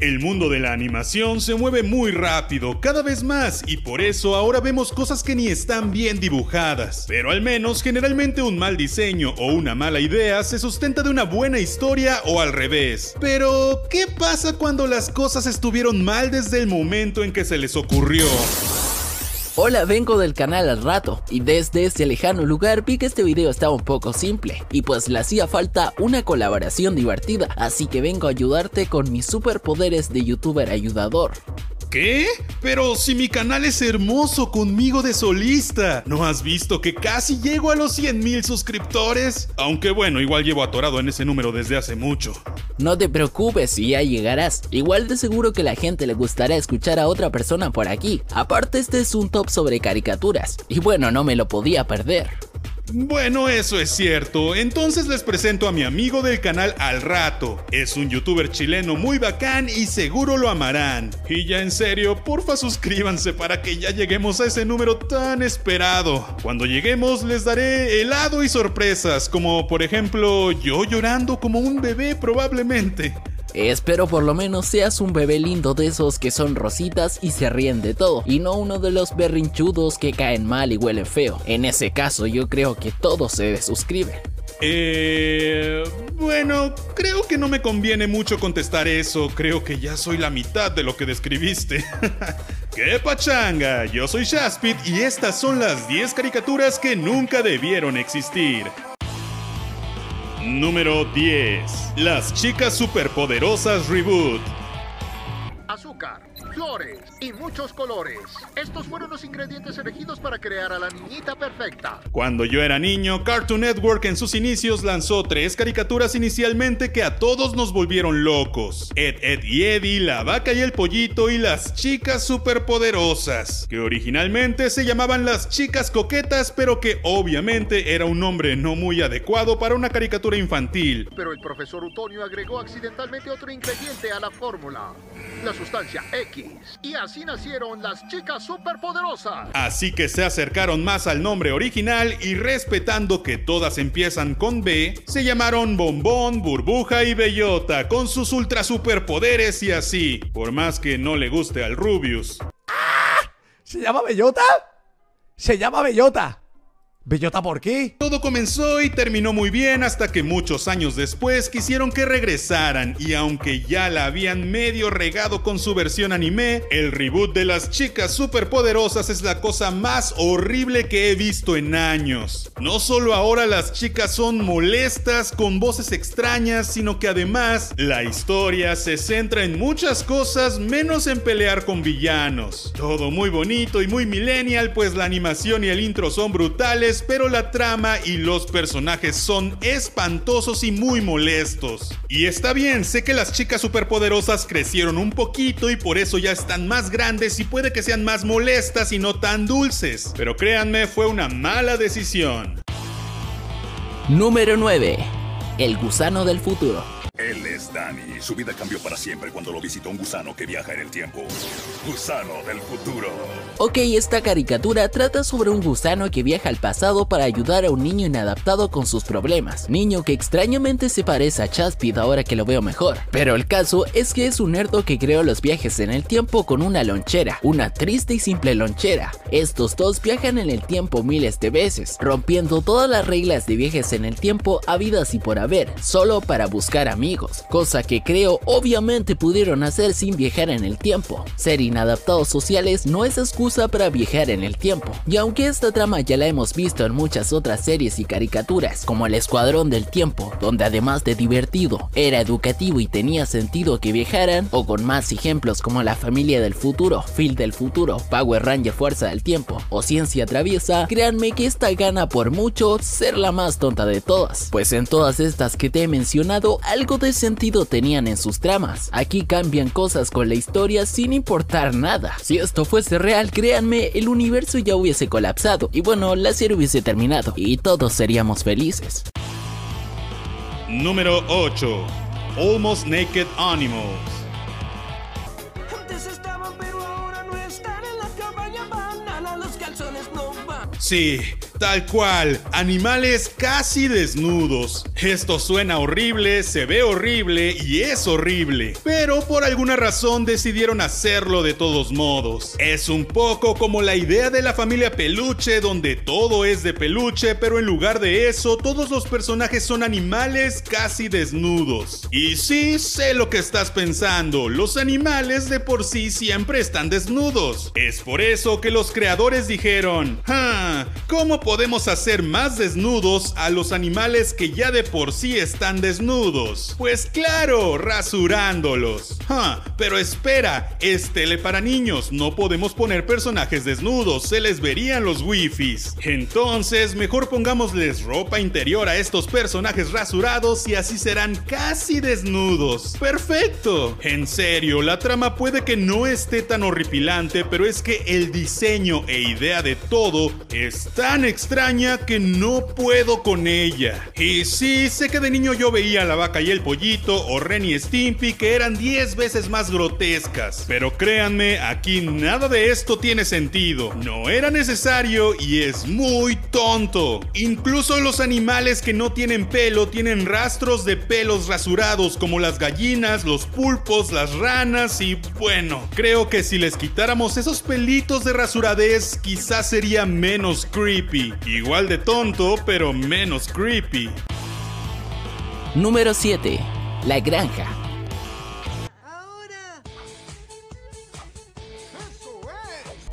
El mundo de la animación se mueve muy rápido, cada vez más, y por eso ahora vemos cosas que ni están bien dibujadas. Pero al menos generalmente un mal diseño o una mala idea se sustenta de una buena historia o al revés. Pero, ¿qué pasa cuando las cosas estuvieron mal desde el momento en que se les ocurrió? Hola, vengo del canal al rato y desde este lejano lugar vi que este video estaba un poco simple y pues le hacía falta una colaboración divertida, así que vengo a ayudarte con mis superpoderes de youtuber ayudador. ¿Qué? Pero si mi canal es hermoso conmigo de solista. ¿No has visto que casi llego a los 100 mil suscriptores? Aunque bueno, igual llevo atorado en ese número desde hace mucho. No te preocupes, ya llegarás. Igual de seguro que la gente le gustará escuchar a otra persona por aquí. Aparte este es un top sobre caricaturas. Y bueno, no me lo podía perder. Bueno, eso es cierto. Entonces les presento a mi amigo del canal Al Rato. Es un youtuber chileno muy bacán y seguro lo amarán. Y ya en serio, porfa suscríbanse para que ya lleguemos a ese número tan esperado. Cuando lleguemos les daré helado y sorpresas, como por ejemplo yo llorando como un bebé probablemente. Espero por lo menos seas un bebé lindo de esos que son rositas y se ríen de todo, y no uno de los berrinchudos que caen mal y huelen feo. En ese caso yo creo que todo se suscribe. Eh... Bueno, creo que no me conviene mucho contestar eso, creo que ya soy la mitad de lo que describiste. ¡Qué pachanga! Yo soy Shaspit y estas son las 10 caricaturas que nunca debieron existir. Número 10. Las chicas superpoderosas reboot. Azúcar, flores y muchos colores. Estos fueron los ingredientes elegidos para crear a la niñita perfecta. Cuando yo era niño, Cartoon Network en sus inicios lanzó tres caricaturas inicialmente que a todos nos volvieron locos. Ed, Ed y Eddie, La Vaca y el Pollito y las chicas superpoderosas, que originalmente se llamaban las chicas coquetas, pero que obviamente era un nombre no muy adecuado para una caricatura infantil. Pero el profesor Utonio agregó accidentalmente otro ingrediente a la fórmula, la sustancia X. Y así nacieron las chicas superpoderosas. Así que se acercaron más al nombre original y respetando que todas empiezan con B, se llamaron Bombón, Burbuja y Bellota con sus ultra superpoderes y así, por más que no le guste al Rubius. ¿Se llama Bellota? Se llama Bellota. ¿Bellota por qué? Todo comenzó y terminó muy bien hasta que muchos años después quisieron que regresaran y aunque ya la habían medio regado con su versión anime, el reboot de las chicas superpoderosas es la cosa más horrible que he visto en años. No solo ahora las chicas son molestas con voces extrañas, sino que además la historia se centra en muchas cosas menos en pelear con villanos. Todo muy bonito y muy millennial, pues la animación y el intro son brutales pero la trama y los personajes son espantosos y muy molestos. Y está bien, sé que las chicas superpoderosas crecieron un poquito y por eso ya están más grandes y puede que sean más molestas y no tan dulces, pero créanme, fue una mala decisión. Número 9. El gusano del futuro. Él es Danny. Su vida cambió para siempre cuando lo visitó un gusano que viaja en el tiempo. Gusano del futuro. Ok, esta caricatura trata sobre un gusano que viaja al pasado para ayudar a un niño inadaptado con sus problemas. Niño que extrañamente se parece a Chaspid ahora que lo veo mejor. Pero el caso es que es un nerdo que creó los viajes en el tiempo con una lonchera. Una triste y simple lonchera. Estos dos viajan en el tiempo miles de veces, rompiendo todas las reglas de viajes en el tiempo habidas y por haber, solo para buscar amigos cosa que creo obviamente pudieron hacer sin viajar en el tiempo. Ser inadaptados sociales no es excusa para viajar en el tiempo, y aunque esta trama ya la hemos visto en muchas otras series y caricaturas, como El Escuadrón del Tiempo, donde además de divertido, era educativo y tenía sentido que viajaran, o con más ejemplos como La Familia del Futuro, Phil del Futuro, Power Ranger Fuerza del Tiempo o Ciencia Traviesa, créanme que esta gana por mucho ser la más tonta de todas, pues en todas estas que te he mencionado algo de sentido tenían en sus tramas. Aquí cambian cosas con la historia sin importar nada. Si esto fuese real, créanme, el universo ya hubiese colapsado y bueno, la serie hubiese terminado y todos seríamos felices. Número 8. Almost Naked Animals. Sí, Tal cual, animales casi desnudos. Esto suena horrible, se ve horrible y es horrible, pero por alguna razón decidieron hacerlo de todos modos. Es un poco como la idea de la familia peluche donde todo es de peluche, pero en lugar de eso todos los personajes son animales casi desnudos. Y sí, sé lo que estás pensando, los animales de por sí siempre están desnudos. Es por eso que los creadores dijeron, ah, ¿cómo podemos hacer más desnudos a los animales que ya de por sí están desnudos? Pues claro, rasurándolos. Ah, pero espera, es tele para niños, no podemos poner personajes desnudos, se les verían los wifis. Entonces, mejor pongámosles ropa interior a estos personajes rasurados y así serán casi desnudos. ¡Perfecto! En serio, la trama puede que no esté tan horripilante, pero es que el diseño e idea de todo es tan extraña que no puedo con ella. Y sí, sé que de niño yo veía la vaca y el pollito o Ren y Stimpy que eran 10 veces más grotescas. Pero créanme, aquí nada de esto tiene sentido. No era necesario y es muy tonto. Incluso los animales que no tienen pelo tienen rastros de pelos rasurados como las gallinas, los pulpos, las ranas y bueno, creo que si les quitáramos esos pelitos de rasuradez quizás sería menos creepy. Igual de tonto, pero menos creepy. Número 7. La granja.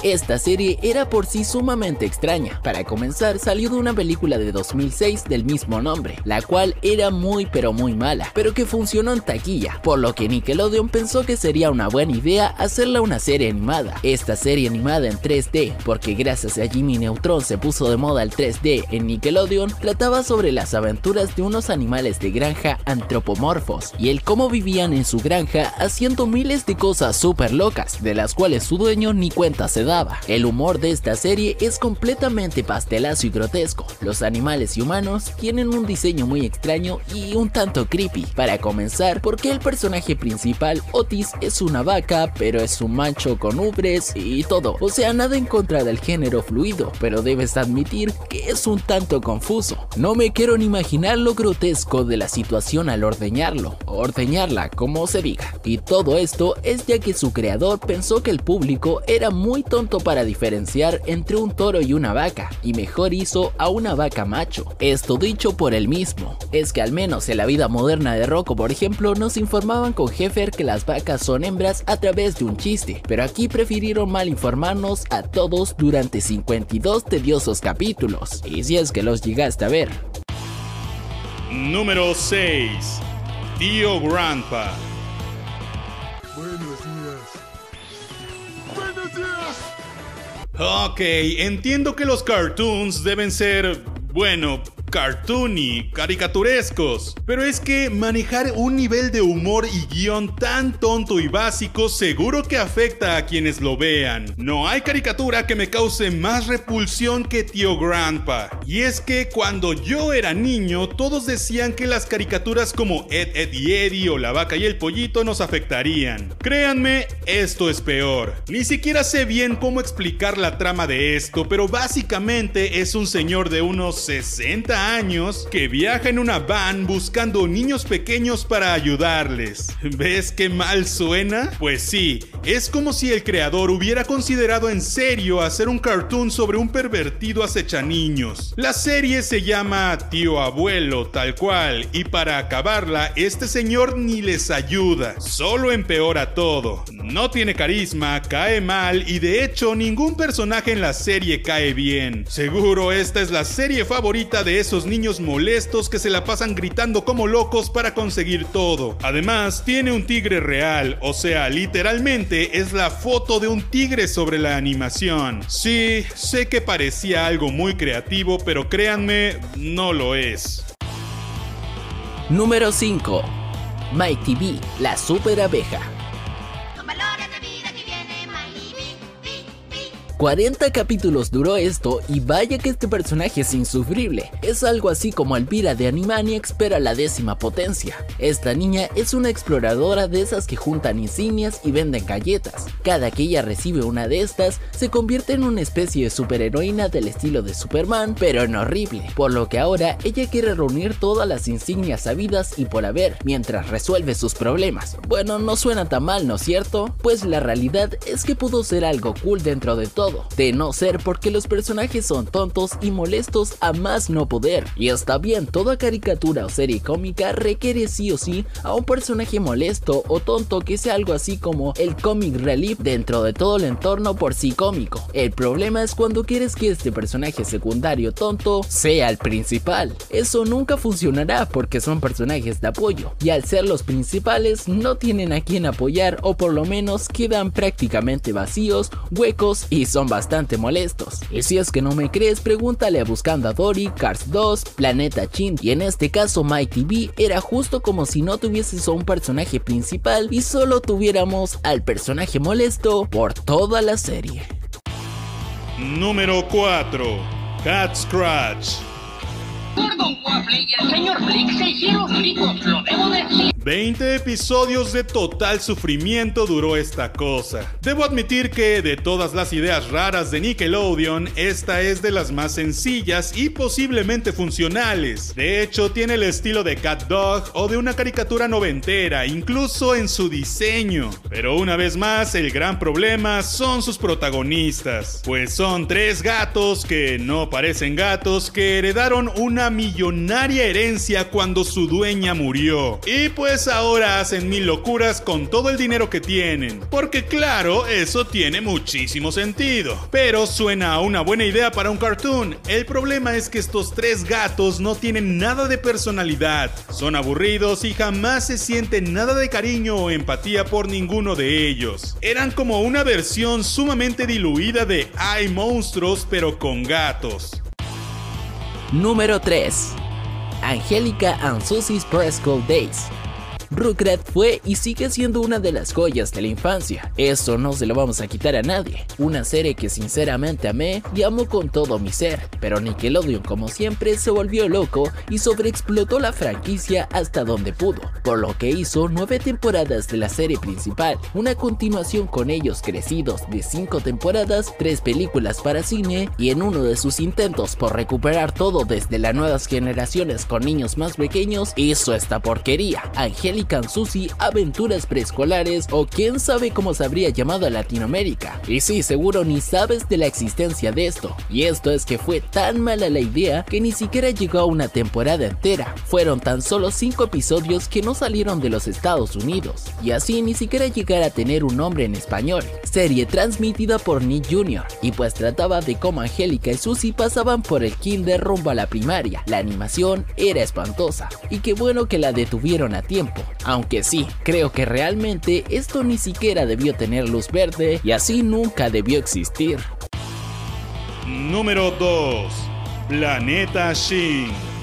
Esta serie era por sí sumamente extraña. Para comenzar, salió de una película de 2006 del mismo nombre, la cual era muy pero muy mala, pero que funcionó en taquilla, por lo que Nickelodeon pensó que sería una buena idea hacerla una serie animada. Esta serie animada en 3D, porque gracias a Jimmy Neutron se puso de moda el 3D en Nickelodeon, trataba sobre las aventuras de unos animales de granja antropomorfos y el cómo vivían en su granja haciendo miles de cosas súper locas, de las cuales su dueño ni cuenta se El humor de esta serie es completamente pastelazo y grotesco. Los animales y humanos tienen un diseño muy extraño y un tanto creepy. Para comenzar, porque el personaje principal, Otis, es una vaca, pero es un macho con ubres y todo. O sea, nada en contra del género fluido, pero debes admitir que es un tanto confuso. No me quiero ni imaginar lo grotesco de la situación al ordeñarlo, ordeñarla, como se diga. Y todo esto es ya que su creador pensó que el público era muy tonto para diferenciar entre un toro y una vaca, y mejor hizo a una vaca macho. Esto dicho por él mismo. Es que al menos en la vida moderna de Rocco, por ejemplo, nos informaban con Heffer que las vacas son hembras a través de un chiste, pero aquí prefirieron mal informarnos a todos durante 52 tediosos capítulos, y si es que los llegaste a ver. Número 6. Tío Grandpa. Ok, entiendo que los cartoons deben ser, bueno, cartoony, caricaturescos. Pero es que manejar un nivel de humor y guion tan tonto y básico seguro que afecta a quienes lo vean. No hay caricatura que me cause más repulsión que Tío Grandpa. Y es que cuando yo era niño, todos decían que las caricaturas como Ed, Ed y Eddie o La Vaca y el Pollito nos afectarían. Créanme, esto es peor. Ni siquiera sé bien cómo explicar la trama de esto, pero básicamente es un señor de unos 60 años que viaja en una van buscando niños pequeños para ayudarles. ¿Ves qué mal suena? Pues sí, es como si el creador hubiera considerado en serio hacer un cartoon sobre un pervertido acecha niños. La serie se llama Tío Abuelo, tal cual, y para acabarla, este señor ni les ayuda, solo empeora todo. No tiene carisma, cae mal y de hecho ningún personaje en la serie cae bien. Seguro esta es la serie favorita de esos niños molestos que se la pasan gritando como locos para conseguir todo. Además, tiene un tigre real, o sea, literalmente es la foto de un tigre sobre la animación. Sí, sé que parecía algo muy creativo, pero créanme, no lo es. Número 5. Mike TV, la super abeja. 40 capítulos duró esto y vaya que este personaje es insufrible. Es algo así como Elvira de Animaniacs pero a la décima potencia. Esta niña es una exploradora de esas que juntan insignias y venden galletas. Cada que ella recibe una de estas, se convierte en una especie de superheroína del estilo de Superman, pero en horrible. Por lo que ahora ella quiere reunir todas las insignias sabidas y por haber, mientras resuelve sus problemas. Bueno, no suena tan mal, ¿no es cierto? Pues la realidad es que pudo ser algo cool dentro de de no ser porque los personajes son tontos y molestos a más no poder. Y está bien, toda caricatura o serie cómica requiere sí o sí a un personaje molesto o tonto que sea algo así como el comic relief dentro de todo el entorno por sí cómico. El problema es cuando quieres que este personaje secundario tonto sea el principal. Eso nunca funcionará porque son personajes de apoyo y al ser los principales no tienen a quien apoyar o por lo menos quedan prácticamente vacíos, huecos y son bastante molestos. Y si es que no me crees, pregúntale a Buscando a Dory, Cars 2, Planeta Chin y en este caso Mighty B era justo como si no tuvieses a un personaje principal y solo tuviéramos al personaje molesto por toda la serie. Número 4. Cat Scratch. Waffle y el señor Blick se hicieron ricos, lo debo decir. 20 episodios de total sufrimiento duró esta cosa. Debo admitir que de todas las ideas raras de Nickelodeon, esta es de las más sencillas y posiblemente funcionales. De hecho, tiene el estilo de Cat Dog o de una caricatura noventera, incluso en su diseño. Pero una vez más, el gran problema son sus protagonistas, pues son tres gatos que no parecen gatos que heredaron una millonaria herencia cuando su dueña murió. Y pues ahora hacen mil locuras con todo el dinero que tienen. Porque claro, eso tiene muchísimo sentido. Pero suena a una buena idea para un cartoon. El problema es que estos tres gatos no tienen nada de personalidad. Son aburridos y jamás se sienten nada de cariño o empatía por ninguno de ellos. Eran como una versión sumamente diluida de Hay monstruos pero con gatos. Número 3. Angélica and Susie's Preschool Days. Rugrat fue y sigue siendo una de las joyas de la infancia. Eso no se lo vamos a quitar a nadie. Una serie que sinceramente amé y amo con todo mi ser. Pero Nickelodeon como siempre se volvió loco y sobreexplotó la franquicia hasta donde pudo. Por lo que hizo nueve temporadas de la serie principal. Una continuación con ellos crecidos de cinco temporadas, tres películas para cine y en uno de sus intentos por recuperar todo desde las nuevas generaciones con niños más pequeños hizo esta porquería. Angélica Susi Aventuras Preescolares o quién sabe cómo se habría llamado a Latinoamérica. Y sí, seguro ni sabes de la existencia de esto. Y esto es que fue tan mala la idea que ni siquiera llegó a una temporada entera. Fueron tan solo 5 episodios que no salieron de los Estados Unidos. Y así ni siquiera llegar a tener un nombre en español. Serie transmitida por Nick Jr. Y pues trataba de cómo Angélica y Susie pasaban por el kinder rumbo a la primaria. La animación era espantosa. Y qué bueno que la detuvieron a tiempo. Aunque sí, creo que realmente esto ni siquiera debió tener luz verde y así nunca debió existir. Número 2. Planeta Shin.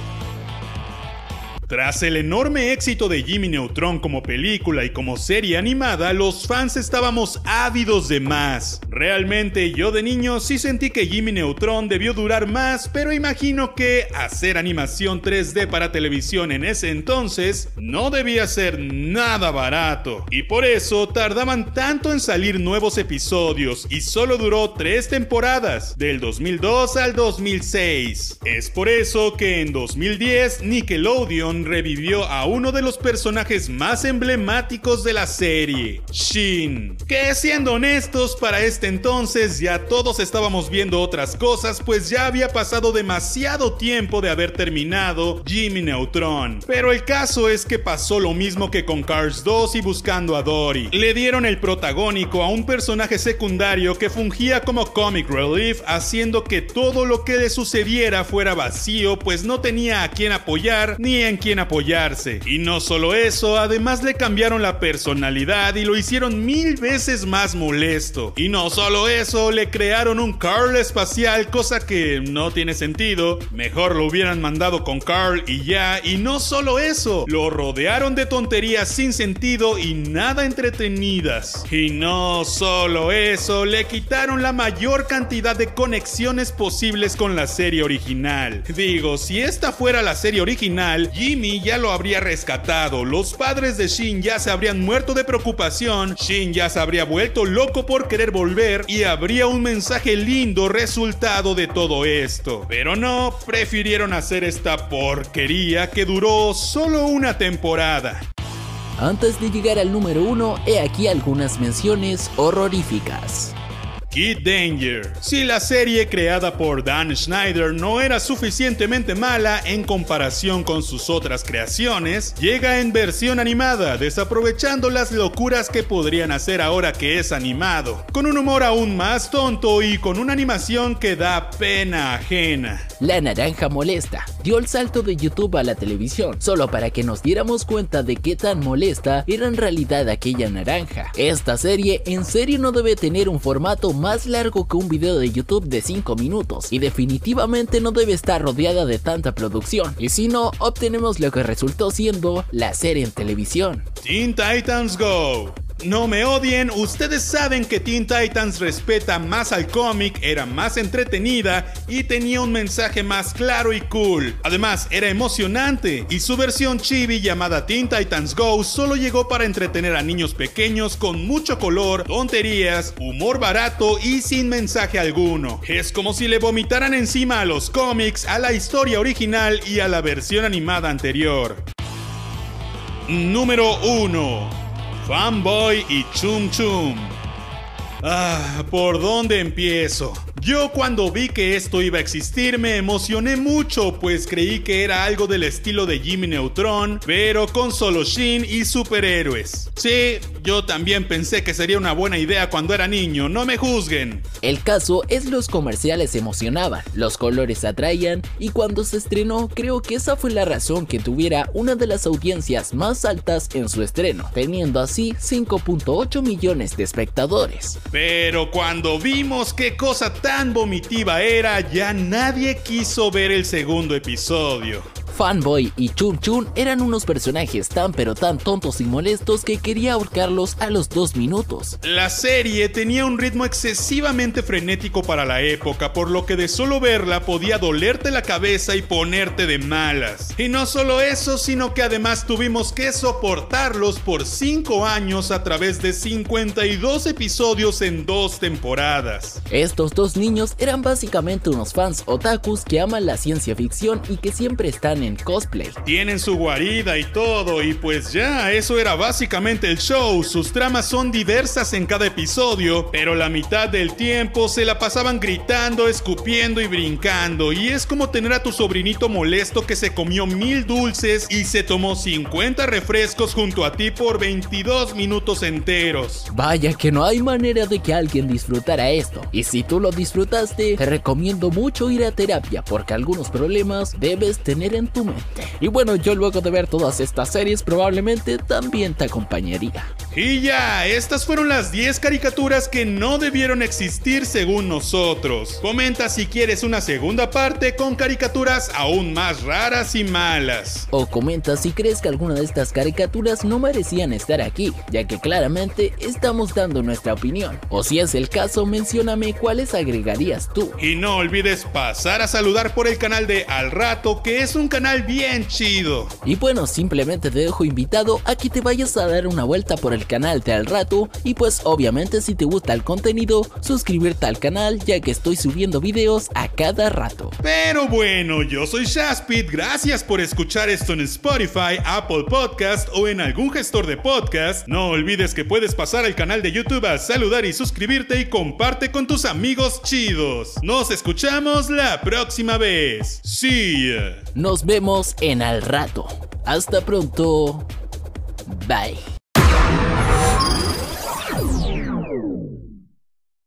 Tras el enorme éxito de Jimmy Neutron como película y como serie animada, los fans estábamos ávidos de más. Realmente yo de niño sí sentí que Jimmy Neutron debió durar más, pero imagino que hacer animación 3D para televisión en ese entonces no debía ser nada barato. Y por eso tardaban tanto en salir nuevos episodios y solo duró 3 temporadas, del 2002 al 2006. Es por eso que en 2010 Nickelodeon revivió a uno de los personajes más emblemáticos de la serie, Shin. Que siendo honestos, para este entonces ya todos estábamos viendo otras cosas, pues ya había pasado demasiado tiempo de haber terminado Jimmy Neutron. Pero el caso es que pasó lo mismo que con Cars 2 y Buscando a Dory. Le dieron el protagónico a un personaje secundario que fungía como comic relief, haciendo que todo lo que le sucediera fuera vacío, pues no tenía a quien apoyar ni en apoyarse. Y no solo eso, además le cambiaron la personalidad y lo hicieron mil veces más molesto. Y no solo eso, le crearon un Carl espacial, cosa que no tiene sentido. Mejor lo hubieran mandado con Carl y ya. Y no solo eso, lo rodearon de tonterías sin sentido y nada entretenidas. Y no solo eso, le quitaron la mayor cantidad de conexiones posibles con la serie original. Digo, si esta fuera la serie original, Jimmy ya lo habría rescatado, los padres de Shin ya se habrían muerto de preocupación, Shin ya se habría vuelto loco por querer volver y habría un mensaje lindo resultado de todo esto. Pero no, prefirieron hacer esta porquería que duró solo una temporada. Antes de llegar al número 1, he aquí algunas menciones horroríficas. Kid Danger. Si la serie creada por Dan Schneider no era suficientemente mala en comparación con sus otras creaciones, llega en versión animada, desaprovechando las locuras que podrían hacer ahora que es animado, con un humor aún más tonto y con una animación que da pena ajena. La naranja molesta dio el salto de YouTube a la televisión, solo para que nos diéramos cuenta de qué tan molesta era en realidad aquella naranja. Esta serie en serio no debe tener un formato más largo que un video de YouTube de 5 minutos y definitivamente no debe estar rodeada de tanta producción, y si no, obtenemos lo que resultó siendo la serie en televisión. Teen Titans Go no me odien, ustedes saben que Teen Titans respeta más al cómic, era más entretenida y tenía un mensaje más claro y cool. Además, era emocionante y su versión chibi llamada Teen Titans Go solo llegó para entretener a niños pequeños con mucho color, tonterías, humor barato y sin mensaje alguno. Es como si le vomitaran encima a los cómics, a la historia original y a la versión animada anterior. Número 1 Fanboy y Chum Chum. Ah, ¿por dónde empiezo? Yo cuando vi que esto iba a existir me emocioné mucho, pues creí que era algo del estilo de Jimmy Neutron, pero con solo Shin y superhéroes. Sí, yo también pensé que sería una buena idea cuando era niño, no me juzguen. El caso es los comerciales emocionaban, los colores atraían y cuando se estrenó creo que esa fue la razón que tuviera una de las audiencias más altas en su estreno, teniendo así 5.8 millones de espectadores. Pero cuando vimos qué cosa tan vomitiva era, ya nadie quiso ver el segundo episodio. Fanboy y Chun Chun eran unos personajes tan pero tan tontos y molestos que quería ahorcarlos a los dos minutos. La serie tenía un ritmo excesivamente frenético para la época, por lo que de solo verla podía dolerte la cabeza y ponerte de malas. Y no solo eso, sino que además tuvimos que soportarlos por 5 años a través de 52 episodios en dos temporadas. Estos dos niños eran básicamente unos fans otakus que aman la ciencia ficción y que siempre están en cosplay. Tienen su guarida y todo, y pues ya, eso era básicamente el show. Sus tramas son diversas en cada episodio, pero la mitad del tiempo se la pasaban gritando, escupiendo y brincando. Y es como tener a tu sobrinito molesto que se comió mil dulces y se tomó 50 refrescos junto a ti por 22 minutos enteros. Vaya que no hay manera de que alguien disfrutara esto. Y si tú lo disfrutaste, te recomiendo mucho ir a terapia porque algunos problemas debes tener en Y bueno, yo luego de ver todas estas series probablemente también te acompañaría. Y ya, estas fueron las 10 caricaturas que no debieron existir según nosotros. Comenta si quieres una segunda parte con caricaturas aún más raras y malas. O comenta si crees que alguna de estas caricaturas no merecían estar aquí, ya que claramente estamos dando nuestra opinión. O si es el caso, mencióname cuáles agregarías tú. Y no olvides pasar a saludar por el canal de Al Rato, que es un canal bien chido. Y bueno, simplemente te dejo invitado a que te vayas a dar una vuelta por el canal de Al Rato y pues obviamente si te gusta el contenido, suscribirte al canal ya que estoy subiendo videos a cada rato. Pero bueno, yo soy Shaspit, gracias por escuchar esto en Spotify, Apple Podcast o en algún gestor de podcast. No olvides que puedes pasar al canal de YouTube a saludar y suscribirte y comparte con tus amigos chidos. Nos escuchamos la próxima vez. Ya. Nos vemos en al rato. Hasta pronto. Bye.